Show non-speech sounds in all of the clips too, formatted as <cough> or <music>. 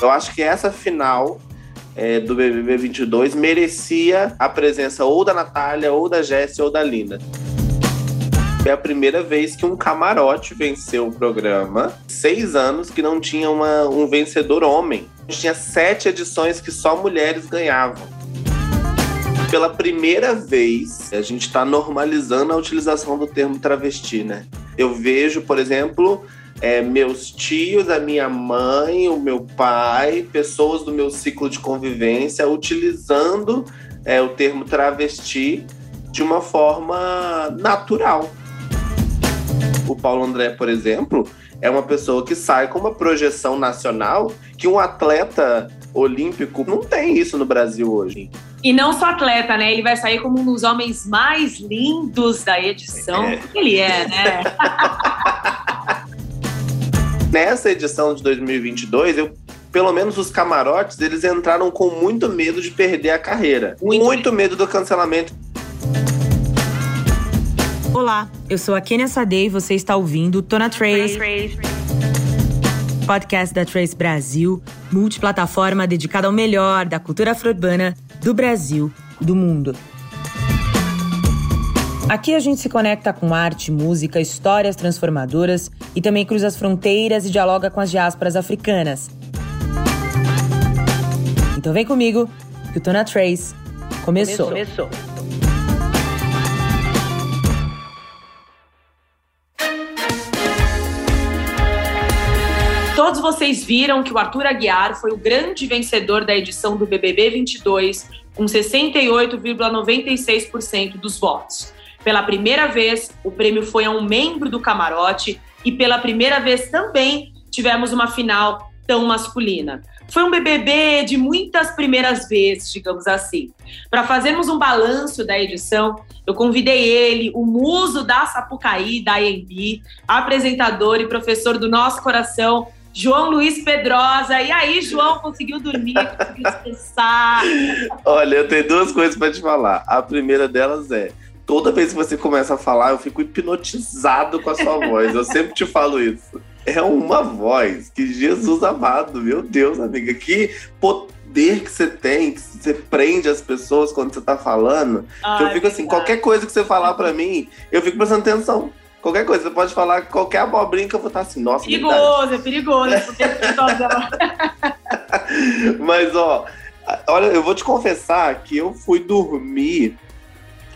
Eu acho que essa final é, do BBB 22 merecia a presença ou da Natália, ou da Jéssica, ou da Lina. Foi a primeira vez que um camarote venceu o programa. Seis anos que não tinha uma, um vencedor homem. Tinha sete edições que só mulheres ganhavam. Pela primeira vez, a gente está normalizando a utilização do termo travesti, né? Eu vejo, por exemplo, é, meus tios, a minha mãe, o meu pai, pessoas do meu ciclo de convivência utilizando é, o termo travesti de uma forma natural. O Paulo André, por exemplo, é uma pessoa que sai com uma projeção nacional que um atleta olímpico não tem isso no Brasil hoje. E não só atleta, né? Ele vai sair como um dos homens mais lindos da edição. É. Ele é, né? <laughs> Nessa edição de 2022, eu pelo menos os camarotes, eles entraram com muito medo de perder a carreira. Muito, muito medo do cancelamento. Olá, eu sou a Kenia Sadei e você está ouvindo Tona Trace, podcast da Trace Brasil, multiplataforma dedicada ao melhor da cultura afro-urbana do Brasil e do mundo. Aqui a gente se conecta com arte, música, histórias transformadoras e também cruza as fronteiras e dialoga com as diásporas africanas. Então vem comigo que o Tona Trace começou. começou. Todos vocês viram que o Arthur Aguiar foi o grande vencedor da edição do BBB 22, com 68,96% dos votos. Pela primeira vez, o prêmio foi a um membro do camarote e pela primeira vez também tivemos uma final tão masculina. Foi um BBB de muitas primeiras vezes, digamos assim. Para fazermos um balanço da edição, eu convidei ele, o muso da Sapucaí, da IMB, apresentador e professor do nosso coração, João Luiz Pedrosa. E aí, João, conseguiu dormir, conseguiu descansar? Olha, eu tenho duas coisas para te falar. A primeira delas é. Toda vez que você começa a falar, eu fico hipnotizado com a sua voz. Eu sempre te falo isso. É uma voz que Jesus amado, meu Deus, amiga, que poder que você tem, que você prende as pessoas quando você tá falando. Que eu fico assim, qualquer coisa que você falar para mim, eu fico prestando atenção. Qualquer coisa, você pode falar qualquer abobrinha que eu vou estar assim, nossa. Perigoso, é perigoso. É <laughs> Mas, ó, olha, eu vou te confessar que eu fui dormir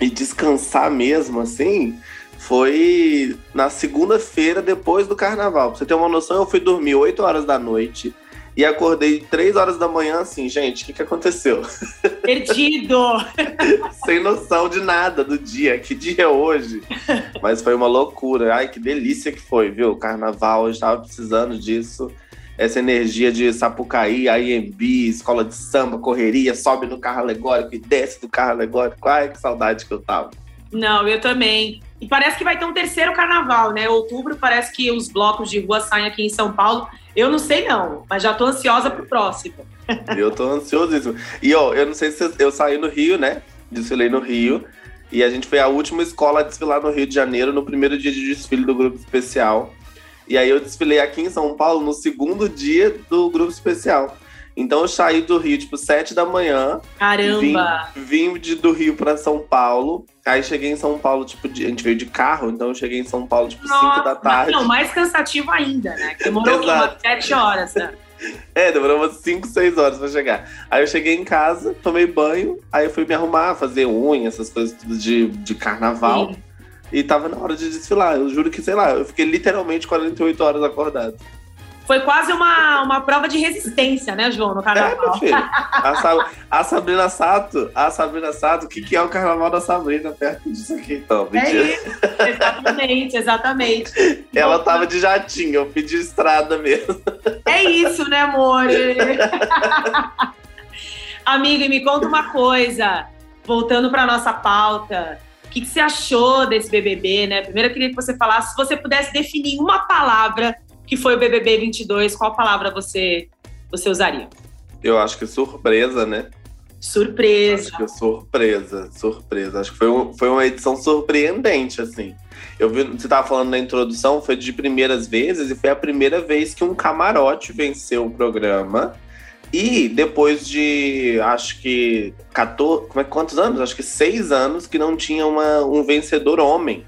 e descansar mesmo, assim, foi na segunda-feira depois do carnaval. Pra você ter uma noção, eu fui dormir 8 horas da noite e acordei três horas da manhã assim, gente, o que, que aconteceu? <laughs> Perdido! Sem noção de nada do dia. Que dia é hoje? Mas foi uma loucura. Ai, que delícia que foi, viu? Carnaval, eu estava precisando disso. Essa energia de Sapucaí, IMB, escola de samba, correria, sobe no carro alegórico e desce do carro alegórico. Ai, que saudade que eu tava. Não, eu também. E parece que vai ter um terceiro carnaval, né? Outubro parece que os blocos de rua saem aqui em São Paulo. Eu não sei não, mas já tô ansiosa pro próximo. Eu tô ansiosíssimo. E ó, eu não sei se eu saí no Rio, né? Desfilei no Rio. E a gente foi a última escola a desfilar no Rio de Janeiro no primeiro dia de desfile do grupo especial. E aí eu desfilei aqui em São Paulo no segundo dia do grupo especial. Então eu saí do Rio, tipo, sete da manhã. Caramba! Vim, vim de, do Rio para São Paulo. Aí cheguei em São Paulo, tipo, de, a gente veio de carro, então eu cheguei em São Paulo, tipo, Nossa, cinco da tarde. Não, mais cansativo ainda, né? Demorou <laughs> umas sete horas, né? <laughs> É, demorou umas 5, 6 horas pra chegar. Aí eu cheguei em casa, tomei banho, aí eu fui me arrumar, fazer unha, essas coisas tudo de, de carnaval. Sim. E tava na hora de desfilar. Eu juro que, sei lá, eu fiquei literalmente 48 horas acordado. Foi quase uma, uma prova de resistência, né, João, no carnaval. É, meu filho. <laughs> A, a Sabrina Sato, a Sabrina Sato, o que, que é o carnaval da Sabrina perto disso aqui, então? É isso, exatamente, exatamente. Ela Bom, tava de jatinho, eu pedi estrada mesmo. É isso, né, amor? <laughs> Amiga, me conta uma coisa. Voltando para nossa pauta, o que, que, você achou desse BBB, né? Primeiro eu queria que você falasse, se você pudesse definir uma palavra que foi o BBB 22, qual palavra você, você usaria? Eu acho que surpresa, né? Surpresa. Acho que surpresa, surpresa. Acho que foi, um, foi uma edição surpreendente, assim. Eu vi, você estava falando na introdução, foi de primeiras vezes, e foi a primeira vez que um camarote venceu o programa. E depois de, acho que, 14, como é, quantos anos? Acho que seis anos que não tinha uma, um vencedor homem.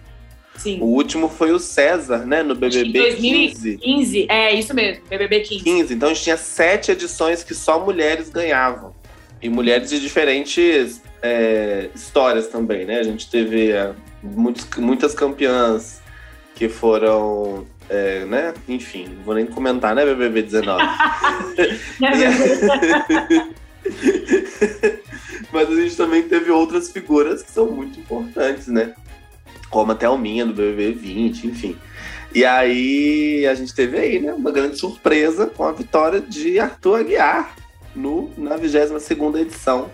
Sim. O último foi o César, né? No BBB 2015. 15. É, isso mesmo, BBB 15. 15. Então a gente tinha sete edições que só mulheres ganhavam. E mulheres de diferentes é, histórias também, né? A gente teve é, muitos, muitas campeãs que foram é, né? Enfim, não vou nem comentar, né, BBB 19? <laughs> <laughs> Mas a gente também teve outras figuras que são muito importantes, né? Como a Thelminha do BBB 20, enfim. E aí a gente teve aí, né, uma grande surpresa com a vitória de Arthur Aguiar no, na 22 edição.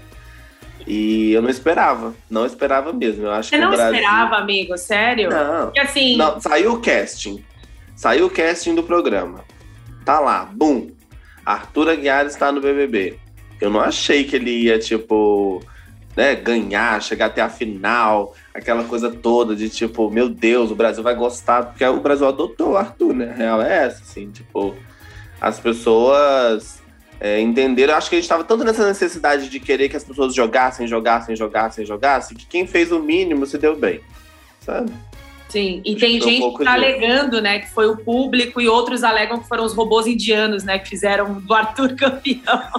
E eu não esperava, não esperava mesmo. Eu acho Você que não Brasil... esperava, amigo? Sério? Não. Porque assim. Não, saiu o casting. Saiu o casting do programa. Tá lá, bum. Arthur Aguiar está no BBB. Eu não achei que ele ia, tipo, né, ganhar, chegar até a final, aquela coisa toda de tipo, meu Deus, o Brasil vai gostar, porque o Brasil adotou o Arthur, né? A real é essa, assim, tipo, as pessoas é, entenderam. Acho que a gente estava tanto nessa necessidade de querer que as pessoas jogassem, jogassem, jogassem, jogassem, que quem fez o mínimo se deu bem, sabe? Sim, e tem gente um que tá alegando, né, que foi o público, e outros alegam que foram os robôs indianos, né, que fizeram do Arthur <laughs> campeão.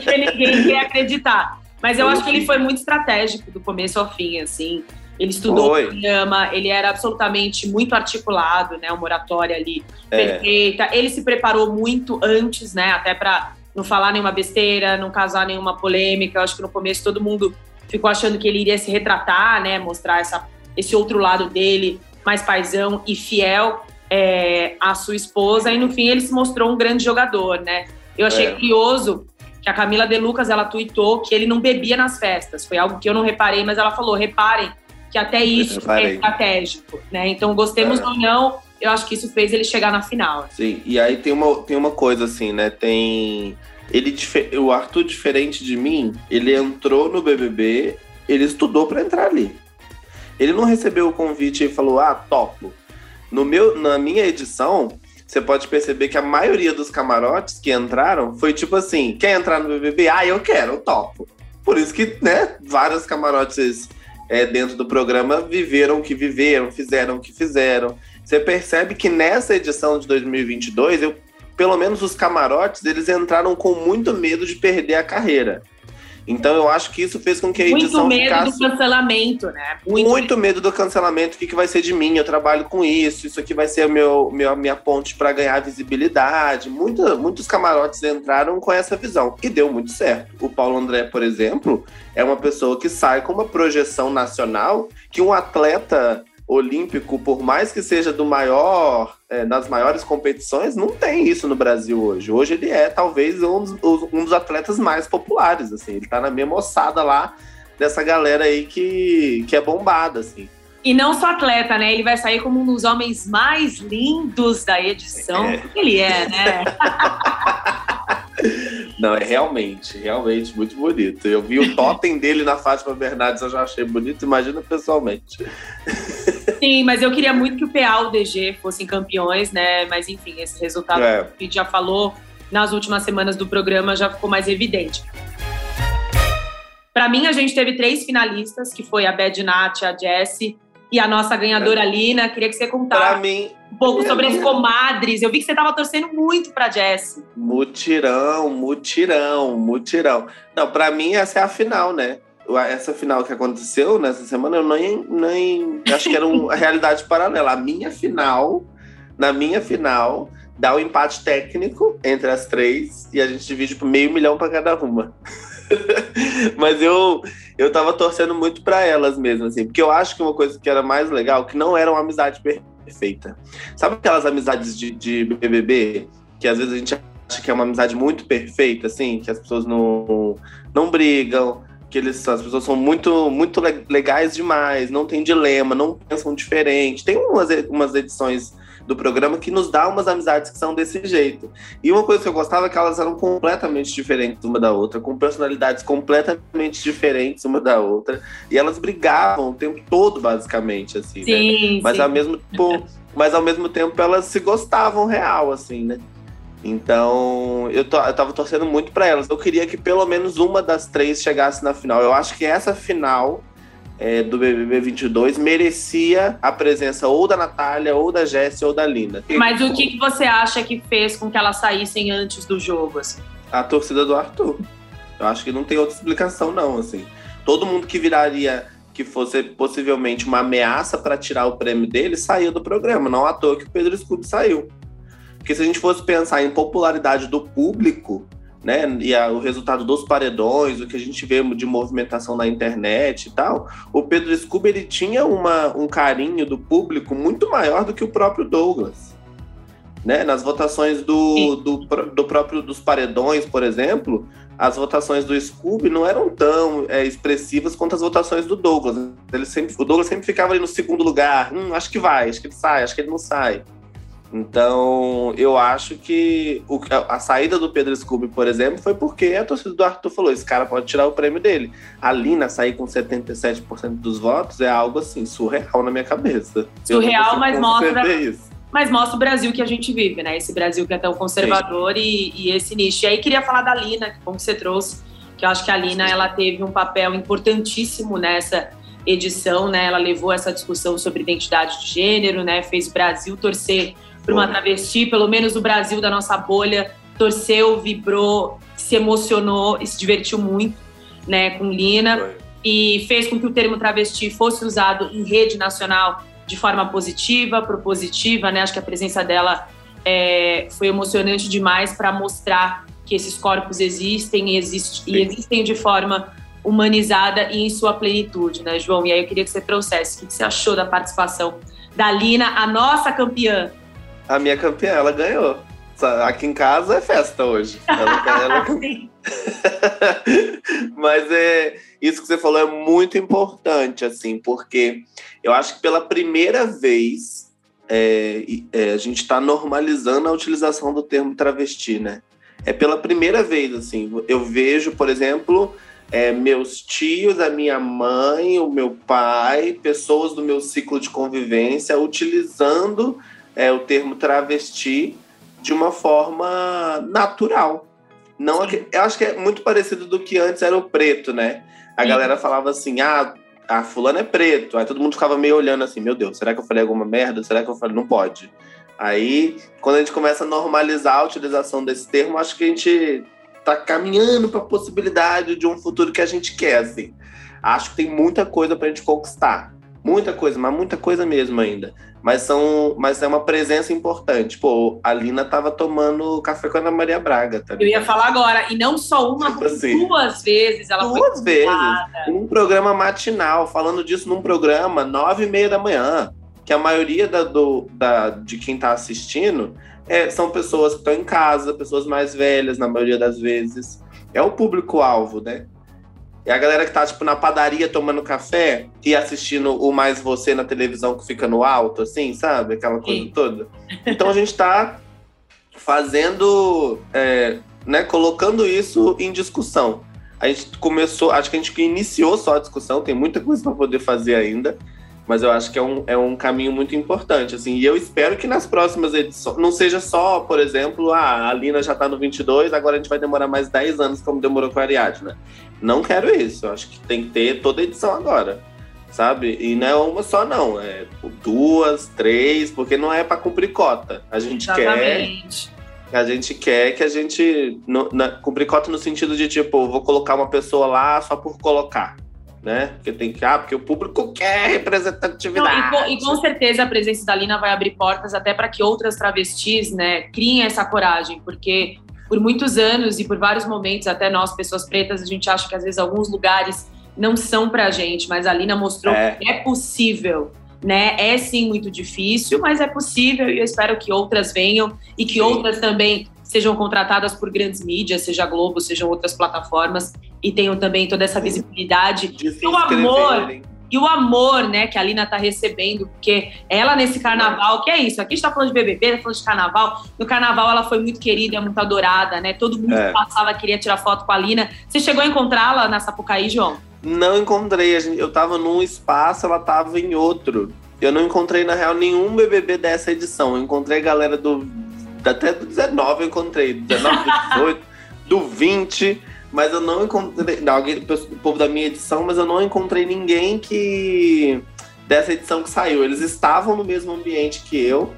que ninguém quer acreditar. Mas eu acho que ele foi muito estratégico do começo ao fim, assim. Ele estudou o programa, ele era absolutamente muito articulado, né, uma oratória ali é. perfeita. Ele se preparou muito antes, né, até para não falar nenhuma besteira, não causar nenhuma polêmica. Eu acho que no começo todo mundo ficou achando que ele iria se retratar, né, mostrar essa, esse outro lado dele mais paisão e fiel é, à sua esposa, e no fim ele se mostrou um grande jogador, né? Eu achei é. curioso que a Camila De Lucas, ela tweetou que ele não bebia nas festas, foi algo que eu não reparei, mas ela falou, reparem que até isso é estratégico, né? Então, gostemos é. ou não, eu acho que isso fez ele chegar na final. Sim, e aí tem uma, tem uma coisa assim, né? Tem. Ele, o Arthur, diferente de mim, ele entrou no BBB, ele estudou para entrar ali. Ele não recebeu o convite e falou, ah, topo. No meu, na minha edição, você pode perceber que a maioria dos camarotes que entraram foi tipo assim: quer entrar no BBB? Ah, eu quero, topo. Por isso que, né, vários camarotes é, dentro do programa viveram o que viveram, fizeram o que fizeram. Você percebe que nessa edição de 2022, eu, pelo menos os camarotes, eles entraram com muito medo de perder a carreira. Então eu acho que isso fez com que a edição Muito medo ficasse... do cancelamento, né? Muito, Muito medo do cancelamento. O que, que vai ser de mim? Eu trabalho com isso. Isso aqui vai ser a meu, meu, minha ponte para ganhar visibilidade. Muita, muitos camarotes entraram com essa visão. E deu muito certo. O Paulo André, por exemplo, é uma pessoa que sai com uma projeção nacional que um atleta olímpico, por mais que seja do maior, é, das maiores competições, não tem isso no Brasil hoje. Hoje ele é talvez um dos, um dos atletas mais populares, assim. Ele tá na mesma ossada lá dessa galera aí que, que é bombada, assim. E não só atleta, né? Ele vai sair como um dos homens mais lindos da edição. É. Ele é, né? <laughs> Não, é realmente, realmente muito bonito. Eu vi o <laughs> totem dele na Fátima Bernardes, eu já achei bonito, imagina pessoalmente. Sim, mas eu queria muito que o PA e o DG fossem campeões, né? Mas enfim, esse resultado é. que a gente já falou nas últimas semanas do programa já ficou mais evidente. Para mim, a gente teve três finalistas, que foi a Bad Nat, a Jessie e a nossa ganhadora é. Lina. Queria que você contasse mim, um pouco sobre as comadres. Eu vi que você estava torcendo muito para Jessie. Mutirão, mutirão, mutirão. Não, para mim essa é a final, né? essa final que aconteceu nessa semana, eu nem, nem acho que era uma <laughs> realidade paralela. A minha final, na minha final, dá um empate técnico entre as três e a gente divide por meio milhão para cada uma. <laughs> Mas eu eu tava torcendo muito para elas mesmo, assim, porque eu acho que uma coisa que era mais legal, que não era uma amizade perfeita. Sabe aquelas amizades de, de BBB que às vezes a gente acha que é uma amizade muito perfeita, assim, que as pessoas não, não brigam, que eles, as pessoas são muito, muito legais demais, não tem dilema, não pensam diferente. Tem umas, umas edições do programa que nos dá umas amizades que são desse jeito. E uma coisa que eu gostava é que elas eram completamente diferentes uma da outra, com personalidades completamente diferentes uma da outra, e elas brigavam o tempo todo, basicamente, assim, sim, né? Mas sim. ao mesmo tempo, mas ao mesmo tempo elas se gostavam real, assim, né? Então, eu, to, eu tava torcendo muito para elas. Eu queria que pelo menos uma das três chegasse na final. Eu acho que essa final é, do BBB 22 merecia a presença ou da Natália, ou da Jéssica, ou da Lina. Mas o que, que você acha que fez com que elas saíssem antes do jogo? Assim? A torcida do Arthur. Eu acho que não tem outra explicação, não. Assim, todo mundo que viraria que fosse possivelmente uma ameaça para tirar o prêmio dele saiu do programa. Não à toa que o Pedro Scooby saiu. Porque se a gente fosse pensar em popularidade do público, né, e a, o resultado dos paredões, o que a gente vê de movimentação na internet e tal, o Pedro Scooby ele tinha uma, um carinho do público muito maior do que o próprio Douglas. Né? Nas votações do, do, do, próprio dos paredões, por exemplo, as votações do Scooby não eram tão é, expressivas quanto as votações do Douglas. Ele sempre, o Douglas sempre ficava ali no segundo lugar. Hum, acho que vai, acho que ele sai, acho que ele não sai. Então, eu acho que o, a saída do Pedro Scooby, por exemplo, foi porque a torcida do Arthur falou: esse cara pode tirar o prêmio dele. A Lina sair com 77% dos votos é algo assim, surreal na minha cabeça. Surreal, mas mostra. Isso. Mas mostra o Brasil que a gente vive, né? Esse Brasil que é tão conservador e, e, esse nicho. E aí queria falar da Lina, como você trouxe, que eu acho que a Lina ela teve um papel importantíssimo nessa edição, né? Ela levou essa discussão sobre identidade de gênero, né? Fez o Brasil torcer para uma travesti, pelo menos o Brasil da nossa bolha, torceu, vibrou, se emocionou e se divertiu muito né, com Lina. Foi. E fez com que o termo travesti fosse usado em rede nacional de forma positiva, propositiva, né? Acho que a presença dela é, foi emocionante demais para mostrar que esses corpos existem e, existe, e, existem de forma humanizada e em sua plenitude, né, João? E aí eu queria que você trouxesse o que você achou da participação da Lina, a nossa campeã a minha campeã, ela ganhou. Aqui em casa é festa hoje. Ela, ela... <laughs> <laughs> Mas é isso que você falou é muito importante, assim, porque eu acho que pela primeira vez é, é, a gente está normalizando a utilização do termo travesti, né? É pela primeira vez, assim. Eu vejo, por exemplo, é, meus tios, a minha mãe, o meu pai, pessoas do meu ciclo de convivência utilizando é, o termo travesti de uma forma natural. Não, eu acho que é muito parecido do que antes era o preto, né? A Sim. galera falava assim, ah, a fulano é preto. Aí todo mundo ficava meio olhando assim, meu Deus, será que eu falei alguma merda? Será que eu falei? Não pode. Aí, quando a gente começa a normalizar a utilização desse termo, acho que a gente tá caminhando para a possibilidade de um futuro que a gente quer, assim. Acho que tem muita coisa para a gente conquistar. Muita coisa, mas muita coisa mesmo ainda. Mas, são, mas é uma presença importante. Pô, a Lina tava tomando café com a Ana Maria Braga, tá Eu ia falar agora, e não só uma, tipo assim, duas vezes ela Duas vezes. Um programa matinal, falando disso num programa nove e meia da manhã. Que a maioria da, do, da, de quem tá assistindo é, são pessoas que estão em casa, pessoas mais velhas, na maioria das vezes. É o público-alvo, né? E a galera que tá, tipo, na padaria tomando café e assistindo o Mais Você na televisão que fica no alto, assim, sabe? Aquela coisa Sim. toda. <laughs> Então a gente tá fazendo, é, né, colocando isso em discussão. A gente começou, acho que a gente iniciou só a discussão, tem muita coisa para poder fazer ainda mas eu acho que é um, é um caminho muito importante, assim, e eu espero que nas próximas edições, não seja só, por exemplo, ah, a Lina já tá no 22, agora a gente vai demorar mais 10 anos, como demorou com a Ariadna. Não quero isso, eu acho que tem que ter toda edição agora, sabe? E não é uma só, não, é duas, três, porque não é para cumprir cota. A gente Exatamente. quer a gente quer que a gente no, na, cumprir cota no sentido de tipo, vou colocar uma pessoa lá só por colocar né? Porque tem que, ah, porque o público quer representatividade. Não, e, com, e, com, certeza a presença da Lina vai abrir portas até para que outras travestis, né, criem essa coragem, porque por muitos anos e por vários momentos, até nós, pessoas pretas, a gente acha que às vezes alguns lugares não são pra gente, mas a Lina mostrou é. que é possível. Né? É sim muito difícil, mas é possível e eu espero que outras venham e que sim. outras também sejam contratadas por grandes mídias, seja Globo, sejam outras plataformas, e tenham também toda essa visibilidade. E o amor, e o amor, né, que a Lina tá recebendo, porque ela nesse carnaval, que é isso, aqui está falando de BBB, tá falando de carnaval, no carnaval ela foi muito querida, muito adorada, né, todo mundo é. que passava queria tirar foto com a Lina. Você chegou a encontrá-la na Sapucaí, João? Não encontrei, eu tava num espaço, ela tava em outro. Eu não encontrei, na real, nenhum BBB dessa edição. Eu encontrei a galera do até do 19 eu encontrei, 19, do 18, do 20, mas eu não encontrei, não, alguém, o povo da minha edição, mas eu não encontrei ninguém que dessa edição que saiu. Eles estavam no mesmo ambiente que eu.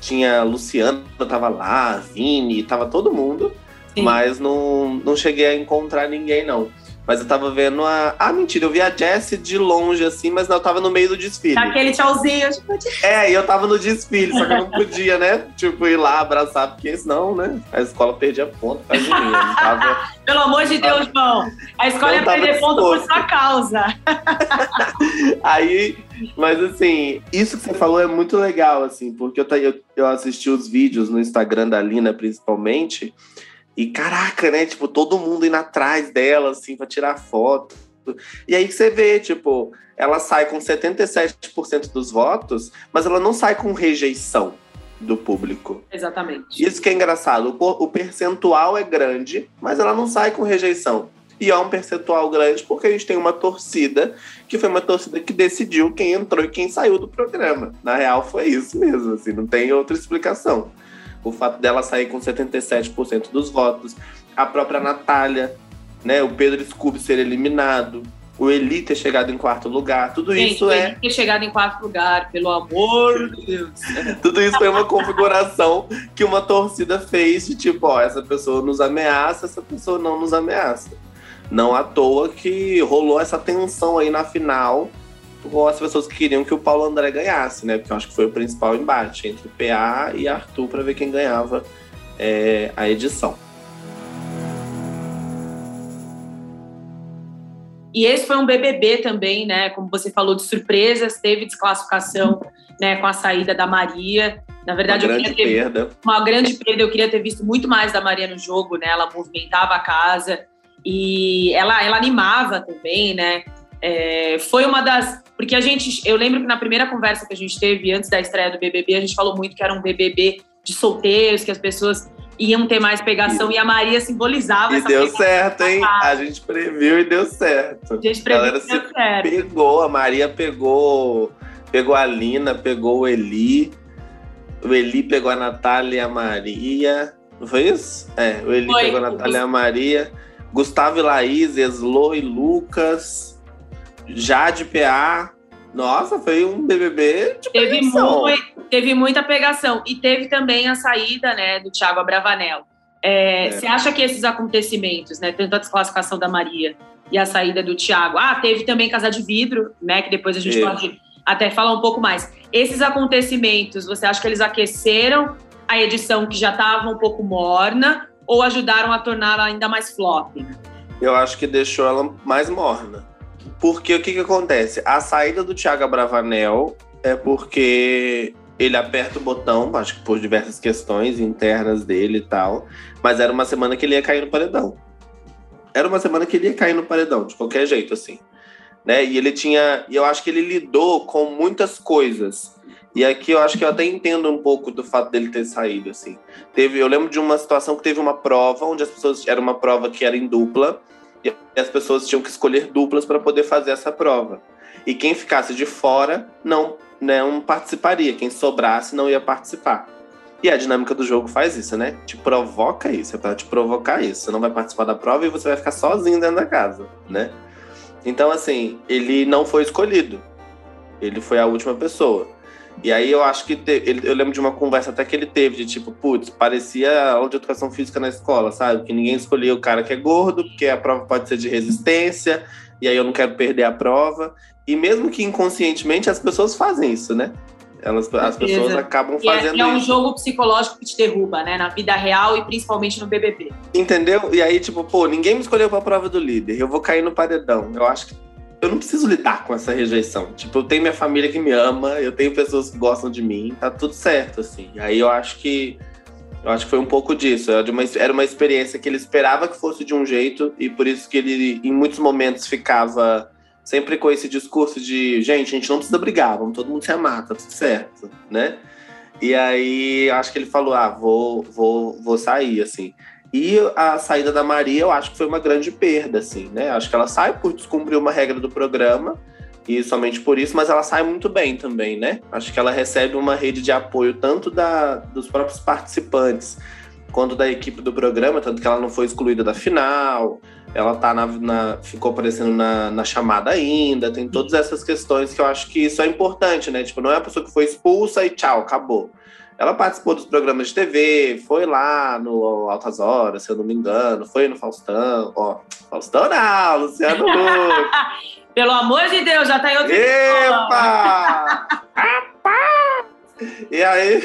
Tinha Luciana, tava lá, Vini, tava todo mundo. Sim. Mas não, não cheguei a encontrar ninguém, não. Mas eu tava vendo a. Ah, mentira, eu vi a Jessie de longe, assim, mas não, eu tava no meio do desfile. Aquele tchauzinho, tipo. É, e eu tava no desfile, só que eu não podia, né? Tipo, ir lá abraçar, porque senão, né? A escola perdia ponto pra mim. Tava... Pelo amor de Deus, João. A escola ia perder ponto por sua causa. <laughs> Aí, mas assim, isso que você falou é muito legal, assim, porque eu, eu, eu assisti os vídeos no Instagram da Lina, principalmente. E caraca, né? Tipo, todo mundo indo atrás dela, assim, pra tirar foto. E aí você vê, tipo, ela sai com 77% dos votos, mas ela não sai com rejeição do público. Exatamente. Isso que é engraçado. O, percentual é grande, mas ela não sai com rejeição. E é um percentual grande porque a gente tem uma torcida, que foi uma torcida que decidiu quem entrou e quem saiu do programa. Na real, foi isso mesmo, assim, não tem outra explicação o fato dela sair com 77% dos votos, a própria Natália, né, o Pedro Scooby ser eliminado, o Eli ter chegado em quarto lugar, tudo Gente, isso é. ter chegado em quarto lugar, pelo amor de Deus. <laughs> tudo isso foi uma configuração que uma torcida fez de tipo, ó, essa pessoa nos ameaça, essa pessoa não nos ameaça. Não à toa que rolou essa tensão aí na final com as pessoas que queriam que o Paulo André ganhasse, né? Porque eu acho que foi o principal embate entre o PA e Arthur para ver quem ganhava é, a edição. E esse foi um BBB também, né? Como você falou, de surpresas, teve desclassificação né, com a saída da Maria. Na verdade, uma grande ter, perda. Uma grande perda. Eu queria ter visto muito mais da Maria no jogo, né? Ela movimentava a casa e ela, ela animava também, né? É, foi uma das. Porque a gente. Eu lembro que na primeira conversa que a gente teve antes da estreia do BBB, a gente falou muito que era um BBB de solteiros, que as pessoas iam ter mais pegação e, e a Maria simbolizava e deu certo, hein? A gente previu e deu certo. A gente previu e deu certo. Pegou, a Maria pegou, pegou a Lina, pegou o Eli. O Eli pegou a Natália e a Maria. Não foi isso? É, o Eli foi. pegou a Natália e a Maria. Gustavo e Laís, Eslo e Lucas. Jade PA. Nossa, foi um BBB de teve, muito, teve muita pegação. E teve também a saída né, do Thiago Abravanel. É, é. Você acha que esses acontecimentos, né, tanto a desclassificação da Maria e a saída do Thiago, ah, teve também Casa de Vidro, né, que depois a gente pode até falar um pouco mais. Esses acontecimentos, você acha que eles aqueceram a edição que já estava um pouco morna ou ajudaram a torná-la ainda mais flop? Eu acho que deixou ela mais morna. Porque o que, que acontece? A saída do Thiago Bravanel é porque ele aperta o botão, acho que por diversas questões internas dele e tal, mas era uma semana que ele ia cair no paredão. Era uma semana que ele ia cair no paredão, de qualquer jeito, assim. Né? E ele tinha. E eu acho que ele lidou com muitas coisas. E aqui eu acho que eu até entendo um pouco do fato dele ter saído, assim. Teve, eu lembro de uma situação que teve uma prova, onde as pessoas. Era uma prova que era em dupla e as pessoas tinham que escolher duplas para poder fazer essa prova. E quem ficasse de fora não, não participaria, quem sobrasse não ia participar. E a dinâmica do jogo faz isso, né? Te provoca isso, é para te provocar isso. Você não vai participar da prova e você vai ficar sozinho dentro da casa, né? Então, assim, ele não foi escolhido. Ele foi a última pessoa. E aí eu acho que te, ele, eu lembro de uma conversa até que ele teve, de tipo, putz, parecia aula de educação física na escola, sabe? Que ninguém escolhia o cara que é gordo, porque a prova pode ser de resistência, e aí eu não quero perder a prova. E mesmo que inconscientemente as pessoas fazem isso, né? Elas, as pessoas acabam e fazendo é, é um isso. jogo psicológico que te derruba, né? Na vida real e principalmente no BBB. Entendeu? E aí, tipo, pô, ninguém me escolheu pra prova do líder. Eu vou cair no paredão. Eu acho que eu não preciso lidar com essa rejeição. Tipo, eu tenho minha família que me ama, eu tenho pessoas que gostam de mim, tá tudo certo, assim. Aí eu acho que. Eu acho que foi um pouco disso. Era uma, era uma experiência que ele esperava que fosse de um jeito, e por isso que ele, em muitos momentos, ficava sempre com esse discurso de gente, a gente não precisa brigar, vamos todo mundo se amar, tá tudo certo, né? E aí acho que ele falou: ah, vou, vou, vou sair, assim. E a saída da Maria, eu acho que foi uma grande perda, assim, né? Acho que ela sai por descumprir uma regra do programa, e somente por isso, mas ela sai muito bem também, né? Acho que ela recebe uma rede de apoio tanto da, dos próprios participantes quanto da equipe do programa, tanto que ela não foi excluída da final, ela tá na, na ficou aparecendo na, na, chamada ainda, tem todas essas questões que eu acho que isso é importante, né? Tipo, não é a pessoa que foi expulsa e tchau, acabou. Ela participou dos programas de TV, foi lá no Altas Horas, se eu não me engano, foi no Faustão, ó, Faustão não, Luciano <laughs> Huck. Pelo amor de Deus, já tá em outro Epa! <laughs> e aí,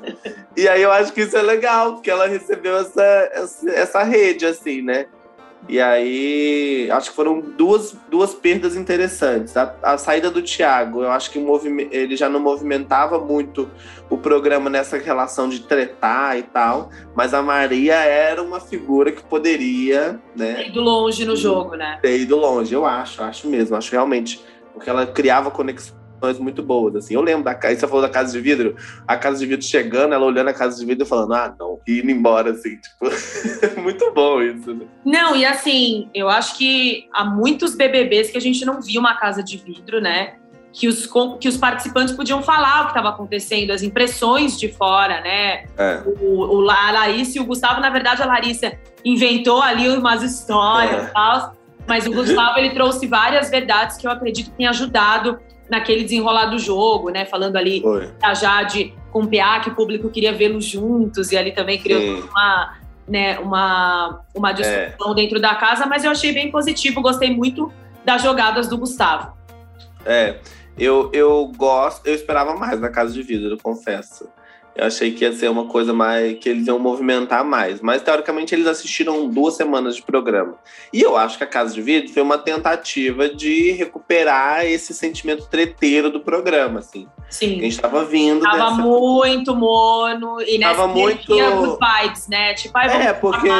<laughs> e aí eu acho que isso é legal, porque ela recebeu essa, essa, essa rede, assim, né? E aí, acho que foram duas, duas perdas interessantes. A, a saída do Thiago, eu acho que ele já não movimentava muito o programa nessa relação de tretar e tal, mas a Maria era uma figura que poderia, né? Ter ido longe no jogo, né? Ter ido longe, eu acho, acho mesmo, acho realmente. Porque ela criava conexão muito boas, assim. Eu lembro da casa, você falou da Casa de Vidro, a Casa de Vidro chegando, ela olhando a Casa de Vidro e falando, ah, não, e indo embora, assim, tipo, <laughs> muito bom isso, né? Não, e assim, eu acho que há muitos BBBs que a gente não viu uma Casa de Vidro, né? Que os, que os participantes podiam falar o que estava acontecendo, as impressões de fora, né? É. O, o, a Larissa e o Gustavo, na verdade, a Larissa inventou ali umas histórias é. e tal, mas o Gustavo ele trouxe várias verdades que eu acredito que tem ajudado naquele desenrolar do jogo, né? Falando ali da Jade com o PA, que o público queria vê-los juntos, e ali também criou uma, né, uma, uma discussão é. dentro da casa, mas eu achei bem positivo, gostei muito das jogadas do Gustavo. É, eu, eu gosto, eu esperava mais da Casa de Vidro, eu confesso. Eu achei que ia ser uma coisa mais. que eles iam movimentar mais. Mas, teoricamente, eles assistiram duas semanas de programa. E eu acho que a Casa de Vidro foi uma tentativa de recuperar esse sentimento treteiro do programa, assim. Sim. A gente tava vindo. Tava dessa... muito mono. E tava muito. good vibes, né? Tipo, aí é, porque.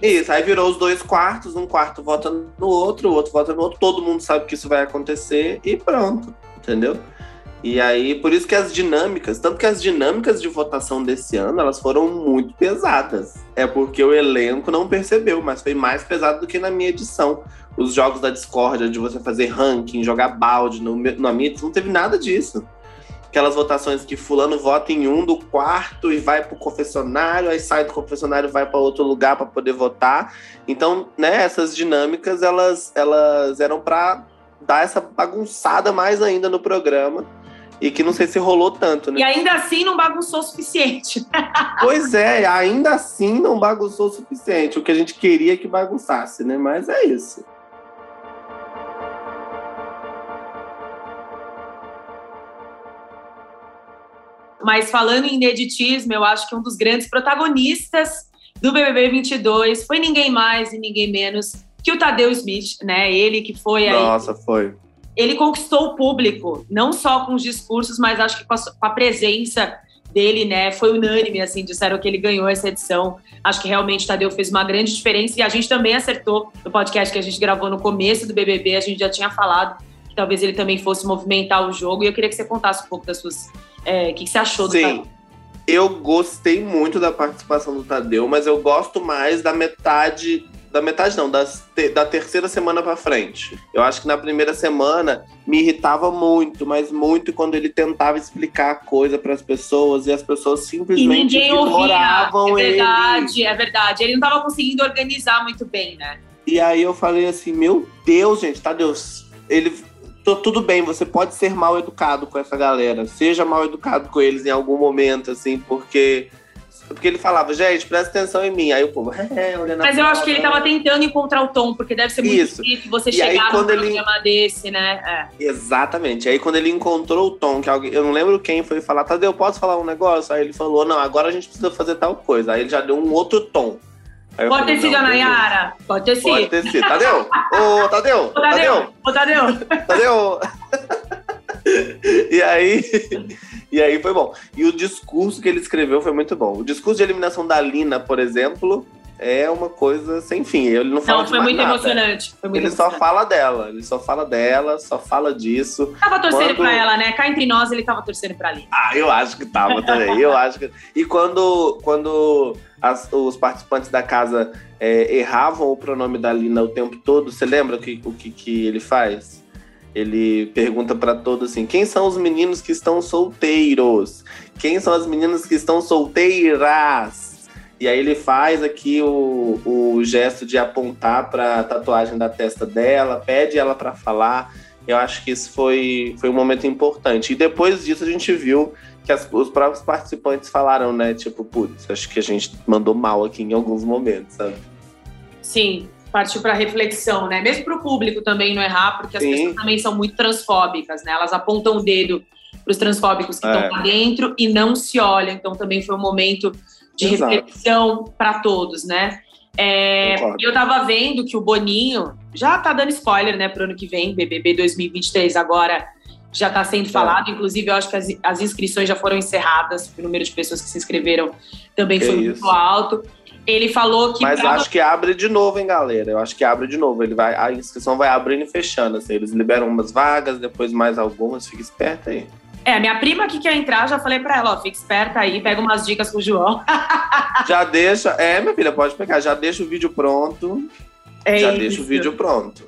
Isso, aí virou os dois quartos, um quarto vota no outro, o outro vota no outro, todo mundo sabe que isso vai acontecer e pronto. Entendeu? E aí, por isso que as dinâmicas, tanto que as dinâmicas de votação desse ano, elas foram muito pesadas. É porque o elenco não percebeu, mas foi mais pesado do que na minha edição. Os jogos da Discord, de você fazer ranking, jogar balde, no, na minha não teve nada disso. Aquelas votações que fulano vota em um do quarto e vai pro confessionário, aí sai do confessionário vai para outro lugar para poder votar. Então, né, essas dinâmicas, elas, elas eram para dar essa bagunçada mais ainda no programa e que não sei se rolou tanto, né? E ainda assim não bagunçou o suficiente. <laughs> pois é, ainda assim não bagunçou o suficiente. O que a gente queria que bagunçasse, né? Mas é isso. Mas falando em ineditismo, eu acho que um dos grandes protagonistas do BBB 22 foi ninguém mais e ninguém menos que o Tadeu Smith, né? Ele que foi aí. Nossa, foi ele conquistou o público, não só com os discursos, mas acho que com a, com a, presença dele, né? Foi unânime, assim, disseram que ele ganhou essa edição. Acho que realmente o Tadeu fez uma grande diferença e a gente também acertou no podcast que a gente gravou no começo do BBB, a gente já tinha falado que talvez ele também fosse movimentar o jogo e eu queria que você contasse um pouco das suas... É, o que, que você achou do Sim. Tadeu? Eu gostei muito da participação do Tadeu, mas eu gosto mais da metade da metade não, das, da terceira semana para frente. Eu acho que na primeira semana me irritava muito, mas muito quando ele tentava explicar a coisa para as pessoas e as pessoas simplesmente ignoravam ouvia. É verdade, ele. é verdade. Ele não estava conseguindo organizar muito bem, né? E aí eu falei assim, meu Deus, gente, tá Deus, ele tudo bem, você pode ser mal educado com essa galera, seja mal educado com eles em algum momento, assim, porque porque ele falava, gente, presta atenção em mim. Aí o povo, <laughs> é, olhando Mas eu acho que ele tava tentando encontrar o tom, porque deve ser muito Isso. difícil você e chegar num ele... programa desse, né? É. Exatamente. Aí quando ele encontrou o tom, que alguém, eu não lembro quem foi falar, Tadeu, posso falar um negócio? Aí ele falou, não, agora a gente precisa fazer tal coisa. Aí ele já deu um outro tom. Pode falei, ter sido a Nayara? Pode ter sido. Pode ter sido. Tadeu? Ô, Tadeu! Ô, Tadeu! Ô, Tadeu! Tadeu! <laughs> e aí... E aí foi bom. E o discurso que ele escreveu foi muito bom. O discurso de eliminação da Lina, por exemplo, é uma coisa sem fim. Ele não fala Não, foi muito nada. emocionante. Foi muito ele emocionante. só fala dela. Ele só fala dela, só fala disso. Tava torcendo quando... pra ela, né? Cá entre nós, ele tava torcendo pra Lina. Ah, eu acho que tava também. eu acho que. E quando, quando as, os participantes da casa é, erravam o pronome da Lina o tempo todo, você lembra o que, o que, que ele faz? Ele pergunta para todos assim: quem são os meninos que estão solteiros? Quem são as meninas que estão solteiras? E aí ele faz aqui o, o gesto de apontar para a tatuagem da testa dela, pede ela para falar. Eu acho que isso foi, foi um momento importante. E depois disso a gente viu que as, os próprios participantes falaram, né? Tipo, putz, acho que a gente mandou mal aqui em alguns momentos, sabe? Sim, partiu para reflexão, né? Mesmo para o público também não errar, porque as Sim. pessoas também são muito transfóbicas, né? Elas apontam o dedo para os transfóbicos que é. estão lá dentro e não se olham. Então também foi um momento de Exato. reflexão para todos, né? É, eu estava vendo que o Boninho já tá dando spoiler, né, para o ano que vem, BBB 2023 agora já está sendo é. falado. É. Inclusive, eu acho que as, as, inscrições já foram encerradas. O número de pessoas que se inscreveram também que foi isso. muito alto. Ele falou que. Mas acho que abre de novo, hein, galera? Eu acho que abre de novo. Ele vai, a inscrição vai abrindo e fechando. Assim. Eles liberam umas vagas, depois mais algumas. Fica esperto aí. É, minha prima que quer entrar, já falei pra ela, ó, fica esperta aí, pega umas dicas com o João. <laughs> já deixa, é, minha filha, pode pegar, já deixa o vídeo pronto. É já isso. deixa o vídeo pronto.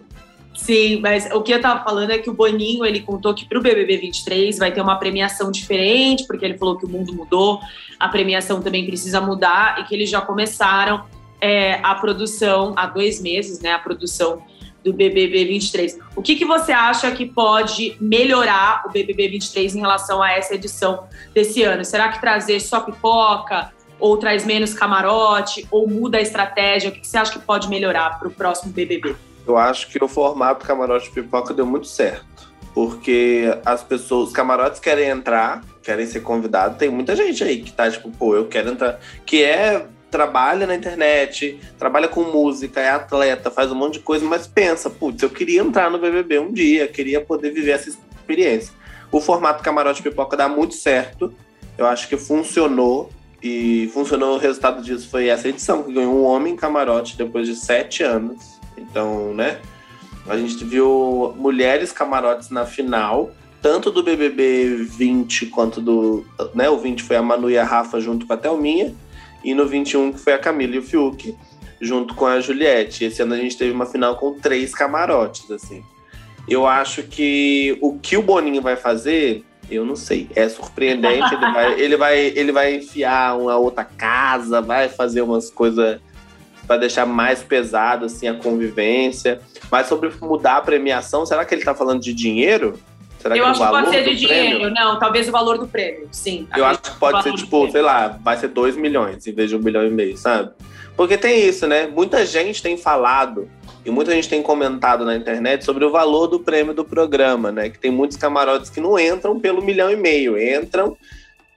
Sim, mas o que eu tava falando é que o Boninho, ele contou que pro BBB 23 vai ter uma premiação diferente, porque ele falou que o mundo mudou, a premiação também precisa mudar e que eles já começaram é, a produção há dois meses, né, a produção do BBB 23. O que, que você acha que pode melhorar o BBB 23 em relação a essa edição desse ano? Será que trazer só pipoca, ou traz menos camarote, ou muda a estratégia? O que, que você acha que pode melhorar para o próximo BBB? Eu acho que o formato camarote pipoca deu muito certo. Porque as pessoas, os camarotes querem entrar, querem ser convidados. Tem muita gente aí que tá tipo, pô, eu quero entrar. Que é trabalha na internet, trabalha com música, é atleta, faz um monte de coisa, mas pensa, putz, eu queria entrar no BBB um dia, queria poder viver essa experiência. O formato camarote pipoca dá muito certo, eu acho que funcionou, e funcionou, o resultado disso foi essa edição, que ganhou um homem camarote depois de sete anos. Então, né? A gente viu mulheres camarotes na final, tanto do BBB 20 quanto do. Né, o 20 foi a Manu e a Rafa junto com a Thelminha, e no 21 que foi a Camila e o Fiuk junto com a Juliette. Esse ano a gente teve uma final com três camarotes, assim. Eu acho que o que o Boninho vai fazer, eu não sei. É surpreendente. ele, vai, <laughs> ele, vai, ele vai enfiar uma outra casa, vai fazer umas coisas para deixar mais pesado assim a convivência. Mas sobre mudar a premiação, será que ele está falando de dinheiro? Será eu que acho que pode ser de dinheiro. Prêmio? Não, talvez o valor do prêmio, sim. Eu acho que pode ser, tipo, sei lá, vai ser 2 milhões em vez de um milhão e meio, sabe? Porque tem isso, né? Muita gente tem falado e muita gente tem comentado na internet sobre o valor do prêmio do programa, né? Que tem muitos camarotes que não entram pelo milhão e meio, entram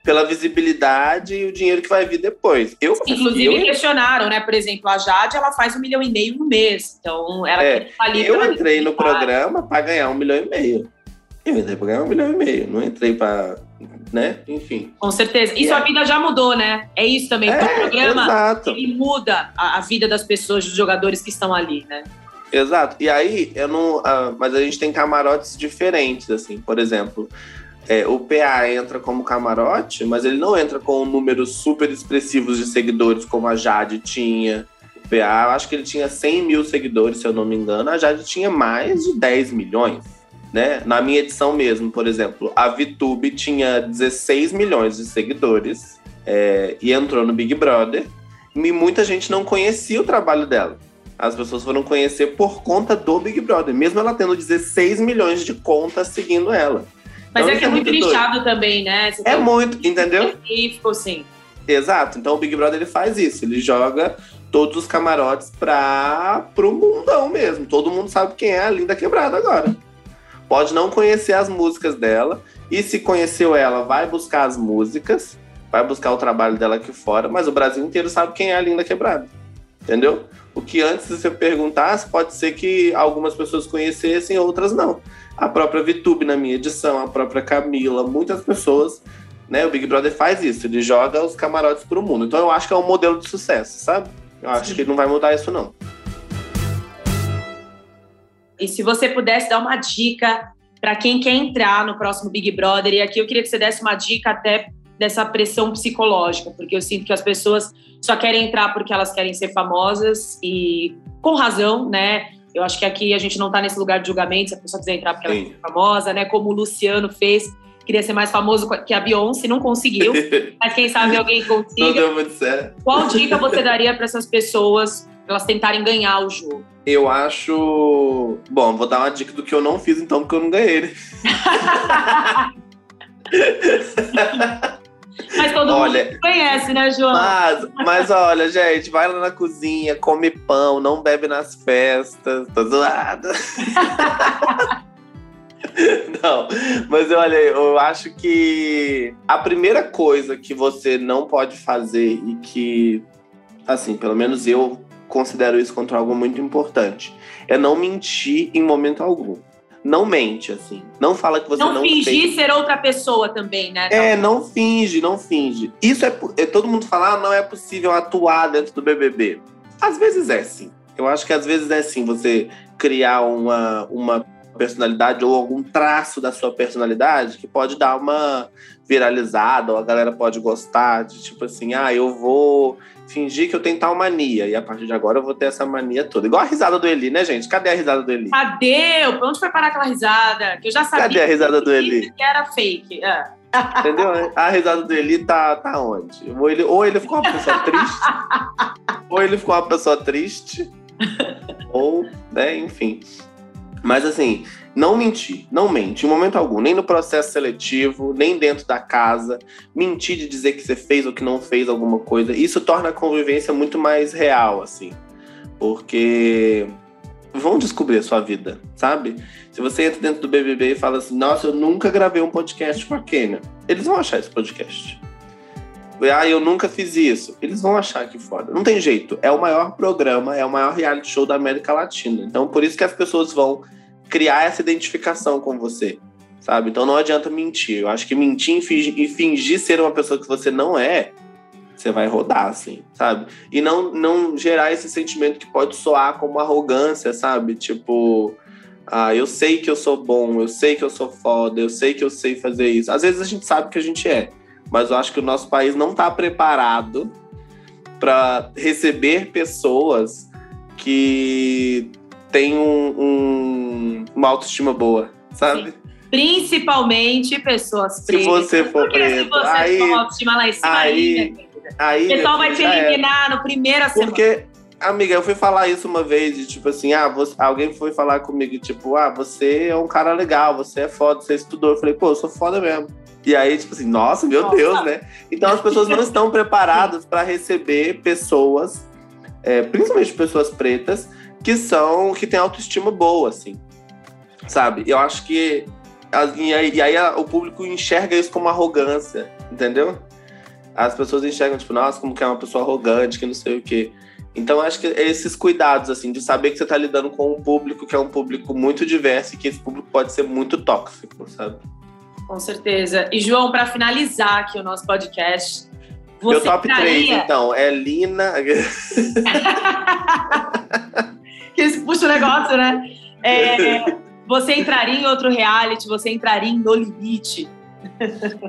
pela visibilidade e o dinheiro que vai vir depois. Eu, Inclusive eu... questionaram, né? Por exemplo, a Jade ela faz um milhão e meio no mês. Então ela é, ali Eu entrei no programa para ganhar um milhão e meio. Eu entrei para ganhar um milhão e meio. Não entrei para. Né? Enfim. Com certeza. E sua vida já mudou, né? É isso também. É, o programa exato. ele muda a, a, vida das pessoas, dos jogadores que estão ali, né? Exato. E aí, eu não. Uh, mas a gente tem camarotes diferentes, assim. Por exemplo, é, o PA entra como camarote, mas ele não entra com números super expressivos de seguidores, como a Jade tinha. O PA, eu acho que ele tinha 100 mil seguidores, se eu não me engano. A Jade tinha mais de 10 milhões. Né? Na minha edição mesmo, por exemplo, a VTube tinha 16 milhões de seguidores é, e entrou no Big Brother. E muita gente não conhecia o trabalho dela. As pessoas foram conhecer por conta do Big Brother, mesmo ela tendo 16 milhões de contas seguindo ela. Mas então, é que é, é muito nichado também, né? Você é muito, entendeu? Específico, sim. Exato. Então o Big Brother ele faz isso, ele joga todos os camarotes para pro mundão mesmo. Todo mundo sabe quem é a Linda Quebrada agora. Pode não conhecer as músicas dela, e se conheceu ela, vai buscar as músicas, vai buscar o trabalho dela aqui fora, mas o Brasil inteiro sabe quem é a Linda Quebrada. Entendeu? O que antes você perguntasse, pode ser que algumas pessoas conhecessem, outras não a própria VTube na minha edição, a própria Camila, muitas pessoas, né? O Big Brother faz isso, ele joga os camarotes pro mundo. Então eu acho que é um modelo de sucesso, sabe? Eu acho Sim. que não vai mudar isso, não. E se você pudesse dar uma dica para quem quer entrar no próximo Big Brother, e aqui eu queria que você desse uma dica até dessa pressão psicológica, porque eu sinto que as pessoas só querem entrar porque elas querem ser famosas e com razão, né? Eu acho que aqui a gente não está nesse lugar de julgamento, se a pessoa quiser entrar porque ela é famosa, né? Como o Luciano fez, queria ser mais famoso que a Beyoncé, não conseguiu. <laughs> mas quem sabe alguém consiga. Não deu muito certo. Qual dica você daria para essas pessoas, para elas tentarem ganhar o jogo? Eu acho. Bom, vou dar uma dica do que eu não fiz, então, porque eu não ganhei, né? <laughs> Mas todo olha, mundo conhece, né, João? Mas, mas olha, gente, vai lá na cozinha, come pão, não bebe nas festas, tá zoada. <laughs> não, mas olha, eu acho que a primeira coisa que você não pode fazer e que, assim, pelo menos eu considero isso contra algo muito importante, é não mentir em momento algum não mente, assim. Não fala que você não, não fingir fez. ser outra pessoa também, né? É, não finge, não finge. Isso é, é todo mundo fala, ah, não é possível atuar dentro do BBB. Às vezes é sim. Eu acho que às vezes é sim você criar uma, uma personalidade ou algum traço da sua personalidade que pode dar uma viralizada, ou a galera pode gostar de tipo assim, ah, eu vou fingir que eu tenho tal mania. E a partir de agora eu vou ter essa mania toda. Igual a risada do Eli, né, gente? Cadê a risada do Eli? Cadê? Onde foi parar aquela risada? Que eu já sabia. Cadê a risada do Eli? Que era fake. É. Entendeu? A risada do Eli tá, tá onde? Ou ele, ou ele ficou uma pessoa triste, <laughs> ou ele ficou uma pessoa triste, ou, né, enfim. Mas assim, não mentir, não mente em momento algum, nem no processo seletivo, nem dentro da casa. Mentir de dizer que você fez ou que não fez alguma coisa, isso torna a convivência muito mais real, assim. Porque vão descobrir a sua vida, sabe? Se você entra dentro do BBB e fala assim, nossa, eu nunca gravei um podcast com a Kênia, eles vão achar esse podcast. Ah, eu nunca fiz isso. Eles vão achar que foda. Não tem jeito. É o maior programa, é o maior reality show da América Latina. Então, por isso que as pessoas vão criar essa identificação com você, sabe? Então não adianta mentir. Eu acho que mentir e fingir, ser uma pessoa que você não é, você vai rodar, assim, sabe? E não, não gerar esse sentimento que pode soar como arrogância, sabe? Tipo, ah, eu sei que eu sou bom, eu sei que eu sou foda, eu sei que eu sei fazer isso. Às vezes a gente sabe que a gente é, mas eu acho que o nosso país não está preparado para receber pessoas que têm um, um, uma autoestima boa, sabe? Sim. Principalmente pessoas pretas. Se você for Porque preto. se você aí, for autoestima lá em cima, aí, aí, o pessoal vai te eliminar é. no primeiro semana. Porque, amiga, eu fui falar isso uma vez, de, tipo assim, ah, você, alguém foi falar comigo, tipo, ah, você é um cara legal, você é foda, você estudou. Eu falei, pô, eu sou foda mesmo. E aí, tipo assim, nossa, meu nossa. Deus, né? Então as pessoas não estão preparadas para receber pessoas, é, principalmente pessoas pretas, que são que têm autoestima boa, assim. Sabe? Eu acho que e aí, e aí o público enxerga isso como arrogância, entendeu? As pessoas enxergam, tipo, nossa, como que é uma pessoa arrogante, que não sei o quê. Então, acho que esses cuidados, assim, de saber que você está lidando com um público que é um público muito diverso e que esse público pode ser muito tóxico, sabe? Com certeza. E, João, para finalizar aqui o nosso podcast. Meu top traria... 3, então, é Lina. <laughs> que puxa o negócio, né? É, você entraria em outro reality, você entraria em No Limite.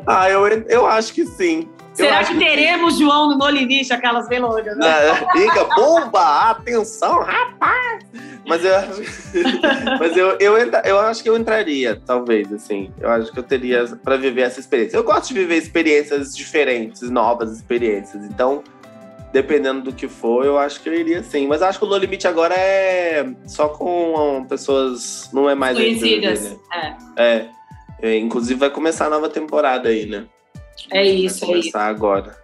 Ah, eu, eu acho que sim. Será que teremos que... João no No Limite, aquelas bem longas, né? Liga, bomba, atenção, rapaz! Mas eu acho, <laughs> mas eu, eu, eu acho que eu entraria, talvez, assim. Eu acho que eu teria para viver essa experiência. Eu gosto de viver experiências diferentes, novas experiências. Então, dependendo do que for, eu acho que eu iria sim. Mas acho que o No Limite agora é só com pessoas. Não é mais. Conhecidas. Né? É. é. é. Inclusive vai começar a nova temporada aí, né? É isso, vai começar é isso. agora.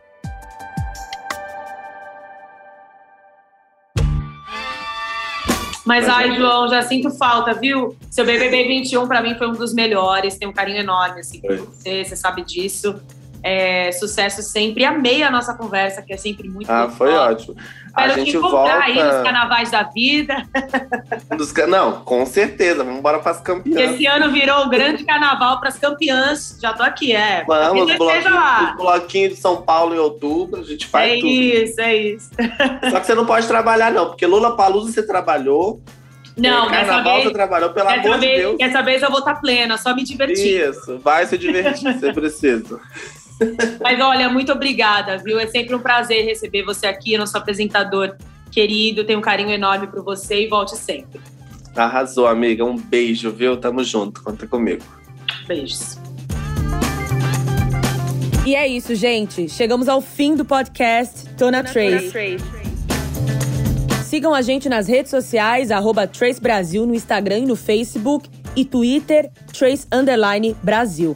Mas, Mas ai, é. João, já sinto falta, viu? Seu BBB 21 para mim foi um dos melhores. Tenho um carinho enorme assim por você, você sabe disso. É, sucesso sempre. Amei a nossa conversa, que é sempre muito Ah, foi ótimo. Espero a gente volta aí nos carnavais da vida. <laughs> Dos... Não, com certeza. Vamos embora para as campeãs. Esse ano virou o grande carnaval para as campeãs. Já tô aqui, é. Vamos, bloquinho, bloquinho de São Paulo em outubro. A gente faz é tudo. É isso, é isso. Só que você não pode trabalhar, não, porque Lula Palusa você trabalhou. Não, carnaval vez, você trabalhou, pelo amor vez, de Deus. Dessa vez eu vou estar plena, só me divertir. Isso, vai se divertir, <laughs> você precisa. Mas olha, muito obrigada, viu? É sempre um prazer receber você aqui, nosso apresentador querido. Tenho um carinho enorme por você e volte sempre. Arrasou, amiga. Um beijo, viu? Tamo junto. Conta comigo. Beijos. E é isso, gente. Chegamos ao fim do podcast Tona Trace. Sigam a gente nas redes sociais, arroba Trace Brasil no Instagram e no Facebook e Twitter, Trace Underline Brasil.